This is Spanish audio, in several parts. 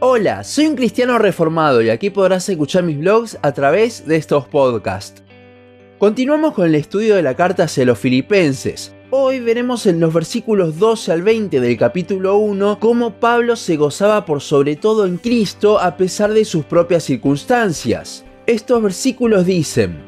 Hola, soy un cristiano reformado y aquí podrás escuchar mis blogs a través de estos podcasts. Continuamos con el estudio de la carta hacia los filipenses. Hoy veremos en los versículos 12 al 20 del capítulo 1 cómo Pablo se gozaba por sobre todo en Cristo a pesar de sus propias circunstancias. Estos versículos dicen,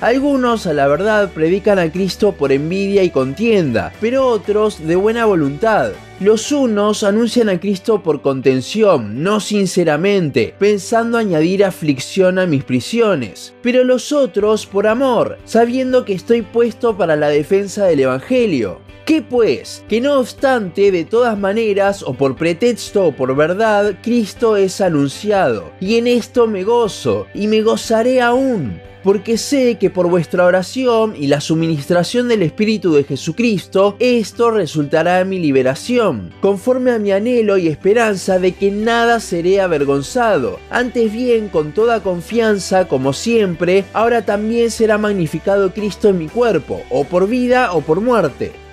Algunos, a la verdad, predican a Cristo por envidia y contienda, pero otros de buena voluntad. Los unos anuncian a Cristo por contención, no sinceramente, pensando añadir aflicción a mis prisiones, pero los otros por amor, sabiendo que estoy puesto para la defensa del Evangelio. ¿Qué pues? Que no obstante, de todas maneras, o por pretexto o por verdad, Cristo es anunciado, y en esto me gozo, y me gozaré aún porque sé que por vuestra oración y la suministración del Espíritu de Jesucristo, esto resultará en mi liberación, conforme a mi anhelo y esperanza de que nada seré avergonzado. Antes bien, con toda confianza, como siempre, ahora también será magnificado Cristo en mi cuerpo, o por vida o por muerte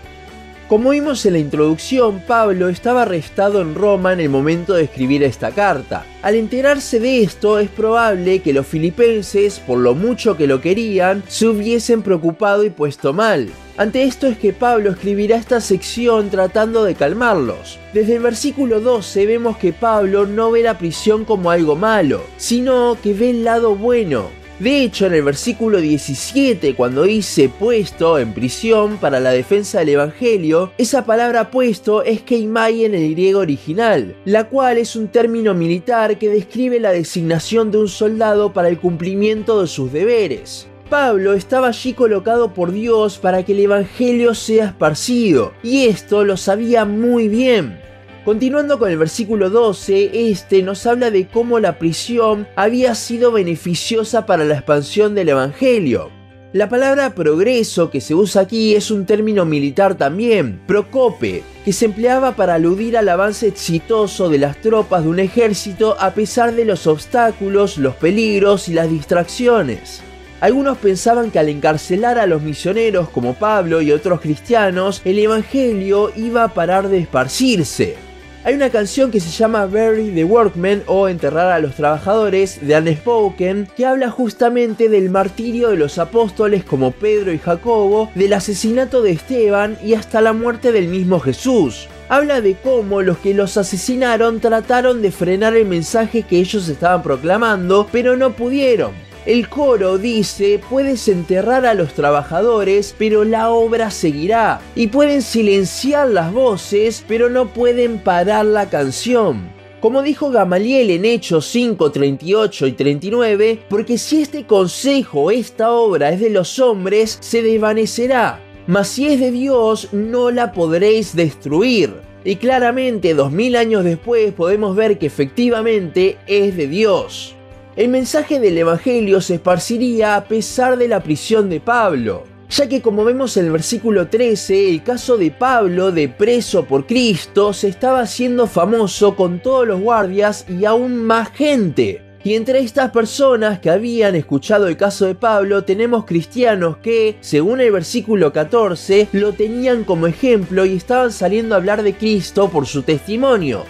como vimos en la introducción, Pablo estaba arrestado en Roma en el momento de escribir esta carta. Al enterarse de esto, es probable que los filipenses, por lo mucho que lo querían, se hubiesen preocupado y puesto mal. Ante esto es que Pablo escribirá esta sección tratando de calmarlos. Desde el versículo 12 vemos que Pablo no ve la prisión como algo malo, sino que ve el lado bueno, de hecho, en el versículo 17, cuando dice puesto en prisión para la defensa del Evangelio, esa palabra puesto es keimai en el griego original, la cual es un término militar que describe la designación de un soldado para el cumplimiento de sus deberes. Pablo estaba allí colocado por Dios para que el Evangelio sea esparcido, y esto lo sabía muy bien. Continuando con el versículo 12, este nos habla de cómo la prisión había sido beneficiosa para la expansión del Evangelio. La palabra progreso que se usa aquí es un término militar también, procope, que se empleaba para aludir al avance exitoso de las tropas de un ejército a pesar de los obstáculos, los peligros y las distracciones. Algunos pensaban que al encarcelar a los misioneros como Pablo y otros cristianos, el Evangelio iba a parar de esparcirse. Hay una canción que se llama Bury the Workmen o Enterrar a los Trabajadores de Unspoken que habla justamente del martirio de los apóstoles como Pedro y Jacobo, del asesinato de Esteban y hasta la muerte del mismo Jesús habla de cómo los que los asesinaron trataron de frenar el mensaje que ellos estaban proclamando, pero no pudieron. El coro dice, puedes enterrar a los trabajadores, pero la obra seguirá. Y pueden silenciar las voces, pero no pueden parar la canción. Como dijo Gamaliel en Hechos 5, 38 y 39, porque si este consejo, esta obra es de los hombres, se desvanecerá. Mas si es de Dios, no la podréis destruir. Y claramente, dos mil años después, podemos ver que efectivamente es de Dios el mensaje del Evangelio se esparciría a pesar de la prisión de Pablo, ya que como vemos en el versículo 13, el caso de Pablo de preso por Cristo se estaba haciendo famoso con todos los guardias y aún más gente. Y entre estas personas que habían escuchado el caso de Pablo tenemos cristianos que, según el versículo 14, lo tenían como ejemplo y estaban saliendo a hablar de Cristo por su testimonio.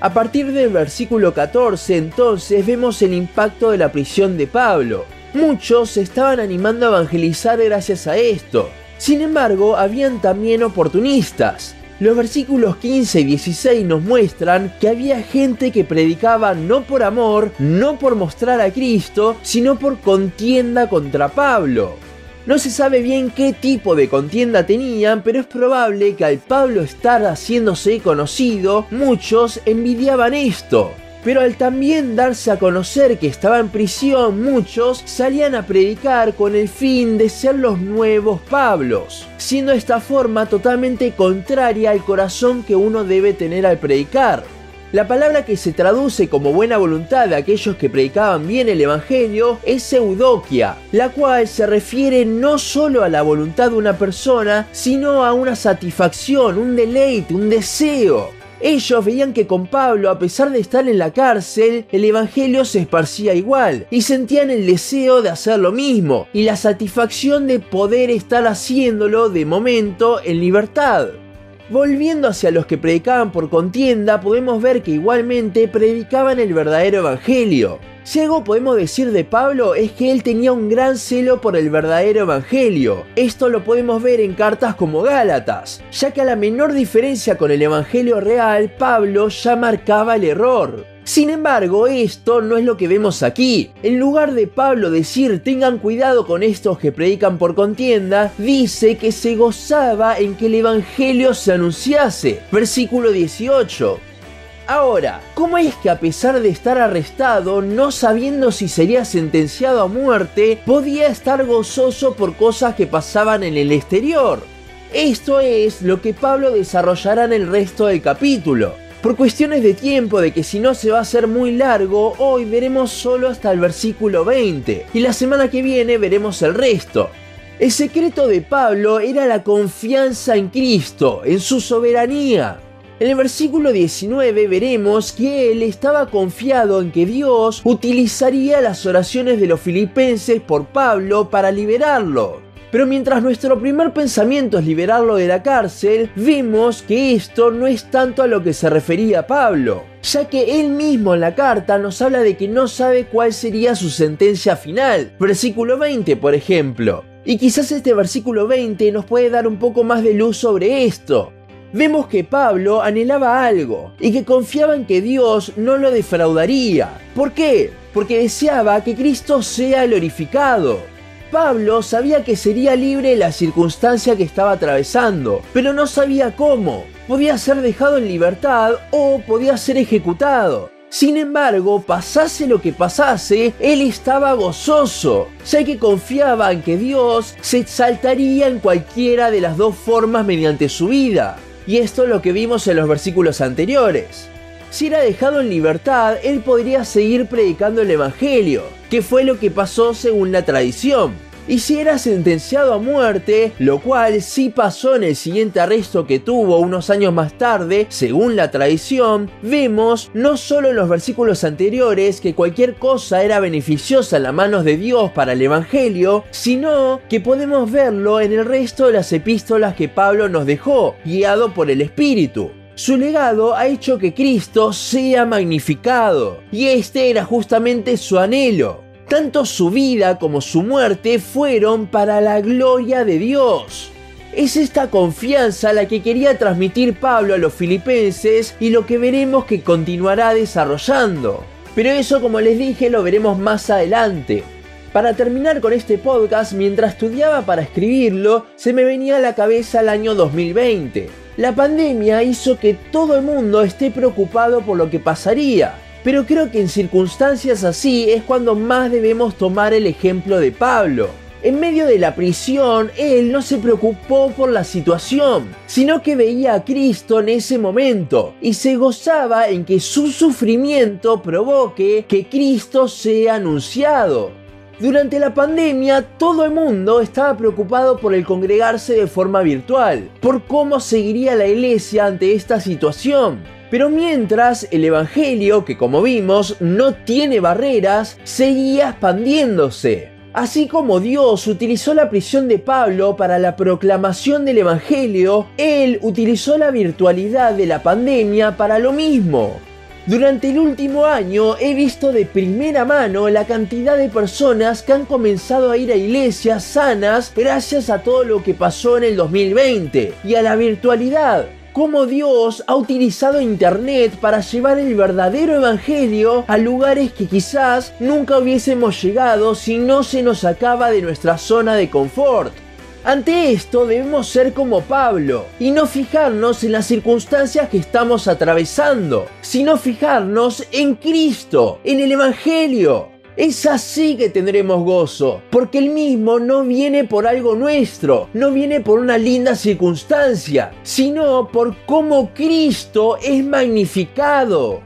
A partir del versículo 14 entonces vemos el impacto de la prisión de Pablo. Muchos se estaban animando a evangelizar gracias a esto. Sin embargo, habían también oportunistas. Los versículos 15 y 16 nos muestran que había gente que predicaba no por amor, no por mostrar a Cristo, sino por contienda contra Pablo. No se sabe bien qué tipo de contienda tenían, pero es probable que al Pablo estar haciéndose conocido, muchos envidiaban esto. Pero al también darse a conocer que estaba en prisión, muchos salían a predicar con el fin de ser los nuevos Pablos, siendo esta forma totalmente contraria al corazón que uno debe tener al predicar. La palabra que se traduce como buena voluntad de aquellos que predicaban bien el Evangelio es eudokia, la cual se refiere no solo a la voluntad de una persona, sino a una satisfacción, un deleite, un deseo. Ellos veían que con Pablo, a pesar de estar en la cárcel, el Evangelio se esparcía igual y sentían el deseo de hacer lo mismo y la satisfacción de poder estar haciéndolo de momento en libertad. Volviendo hacia los que predicaban por contienda, podemos ver que igualmente predicaban el verdadero evangelio. Si algo podemos decir de Pablo es que él tenía un gran celo por el verdadero evangelio. Esto lo podemos ver en cartas como Gálatas, ya que a la menor diferencia con el evangelio real, Pablo ya marcaba el error. Sin embargo, esto no es lo que vemos aquí. En lugar de Pablo decir tengan cuidado con estos que predican por contienda, dice que se gozaba en que el Evangelio se anunciase. Versículo 18. Ahora, ¿cómo es que a pesar de estar arrestado, no sabiendo si sería sentenciado a muerte, podía estar gozoso por cosas que pasaban en el exterior? Esto es lo que Pablo desarrollará en el resto del capítulo. Por cuestiones de tiempo, de que si no se va a hacer muy largo, hoy veremos solo hasta el versículo 20 y la semana que viene veremos el resto. El secreto de Pablo era la confianza en Cristo, en su soberanía. En el versículo 19 veremos que él estaba confiado en que Dios utilizaría las oraciones de los filipenses por Pablo para liberarlo. Pero mientras nuestro primer pensamiento es liberarlo de la cárcel, vemos que esto no es tanto a lo que se refería Pablo, ya que él mismo en la carta nos habla de que no sabe cuál sería su sentencia final. Versículo 20, por ejemplo. Y quizás este versículo 20 nos puede dar un poco más de luz sobre esto. Vemos que Pablo anhelaba algo y que confiaba en que Dios no lo defraudaría. ¿Por qué? Porque deseaba que Cristo sea glorificado. Pablo sabía que sería libre la circunstancia que estaba atravesando, pero no sabía cómo. Podía ser dejado en libertad o podía ser ejecutado. Sin embargo, pasase lo que pasase, él estaba gozoso, ya que confiaba en que Dios se exaltaría en cualquiera de las dos formas mediante su vida. Y esto es lo que vimos en los versículos anteriores. Si era dejado en libertad, él podría seguir predicando el Evangelio, que fue lo que pasó según la tradición. Y si era sentenciado a muerte, lo cual sí pasó en el siguiente arresto que tuvo unos años más tarde, según la tradición, vemos no solo en los versículos anteriores que cualquier cosa era beneficiosa en las manos de Dios para el Evangelio, sino que podemos verlo en el resto de las epístolas que Pablo nos dejó, guiado por el Espíritu. Su legado ha hecho que Cristo sea magnificado, y este era justamente su anhelo. Tanto su vida como su muerte fueron para la gloria de Dios. Es esta confianza la que quería transmitir Pablo a los filipenses y lo que veremos que continuará desarrollando. Pero eso, como les dije, lo veremos más adelante. Para terminar con este podcast, mientras estudiaba para escribirlo, se me venía a la cabeza el año 2020 la pandemia hizo que todo el mundo esté preocupado por lo que pasaría. Pero creo que en circunstancias así es cuando más debemos tomar el ejemplo de Pablo. En medio de la prisión, él no se preocupó por la situación, sino que veía a Cristo en ese momento y se gozaba en que su sufrimiento provoque que Cristo sea anunciado. Durante la pandemia, todo el mundo estaba preocupado por el congregarse de forma virtual, por cómo seguiría la iglesia ante esta situación. Pero mientras el Evangelio, que como vimos no tiene barreras, seguía expandiéndose. Así como Dios utilizó la prisión de Pablo para la proclamación del Evangelio, Él utilizó la virtualidad de la pandemia para lo mismo. Durante el último año he visto de primera mano la cantidad de personas que han comenzado a ir a iglesias sanas gracias a todo lo que pasó en el 2020 y a la virtualidad. Cómo Dios ha utilizado Internet para llevar el verdadero Evangelio a lugares que quizás nunca hubiésemos llegado si no se nos acaba de nuestra zona de confort. Ante esto debemos ser como Pablo y no fijarnos en las circunstancias que estamos atravesando, sino fijarnos en Cristo, en el Evangelio. es así que tendremos gozo, porque el mismo no viene por algo nuestro, no viene por una linda circunstancia, sino por cómo Cristo es magnificado.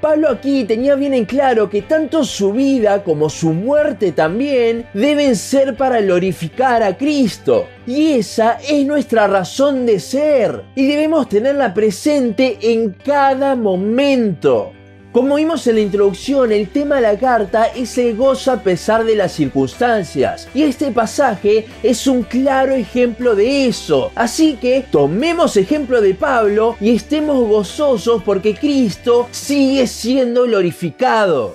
Pablo aquí tenía bien en claro que tanto su vida como su muerte también deben ser para glorificar a Cristo. Y esa es nuestra razón de ser. Y debemos tenerla presente en cada momento. Como vimos en la introducción, el tema de la carta es el gozo a pesar de las circunstancias. Y este pasaje es un claro ejemplo de eso. Así que tomemos ejemplo de Pablo y estemos gozosos porque Cristo sigue siendo glorificado.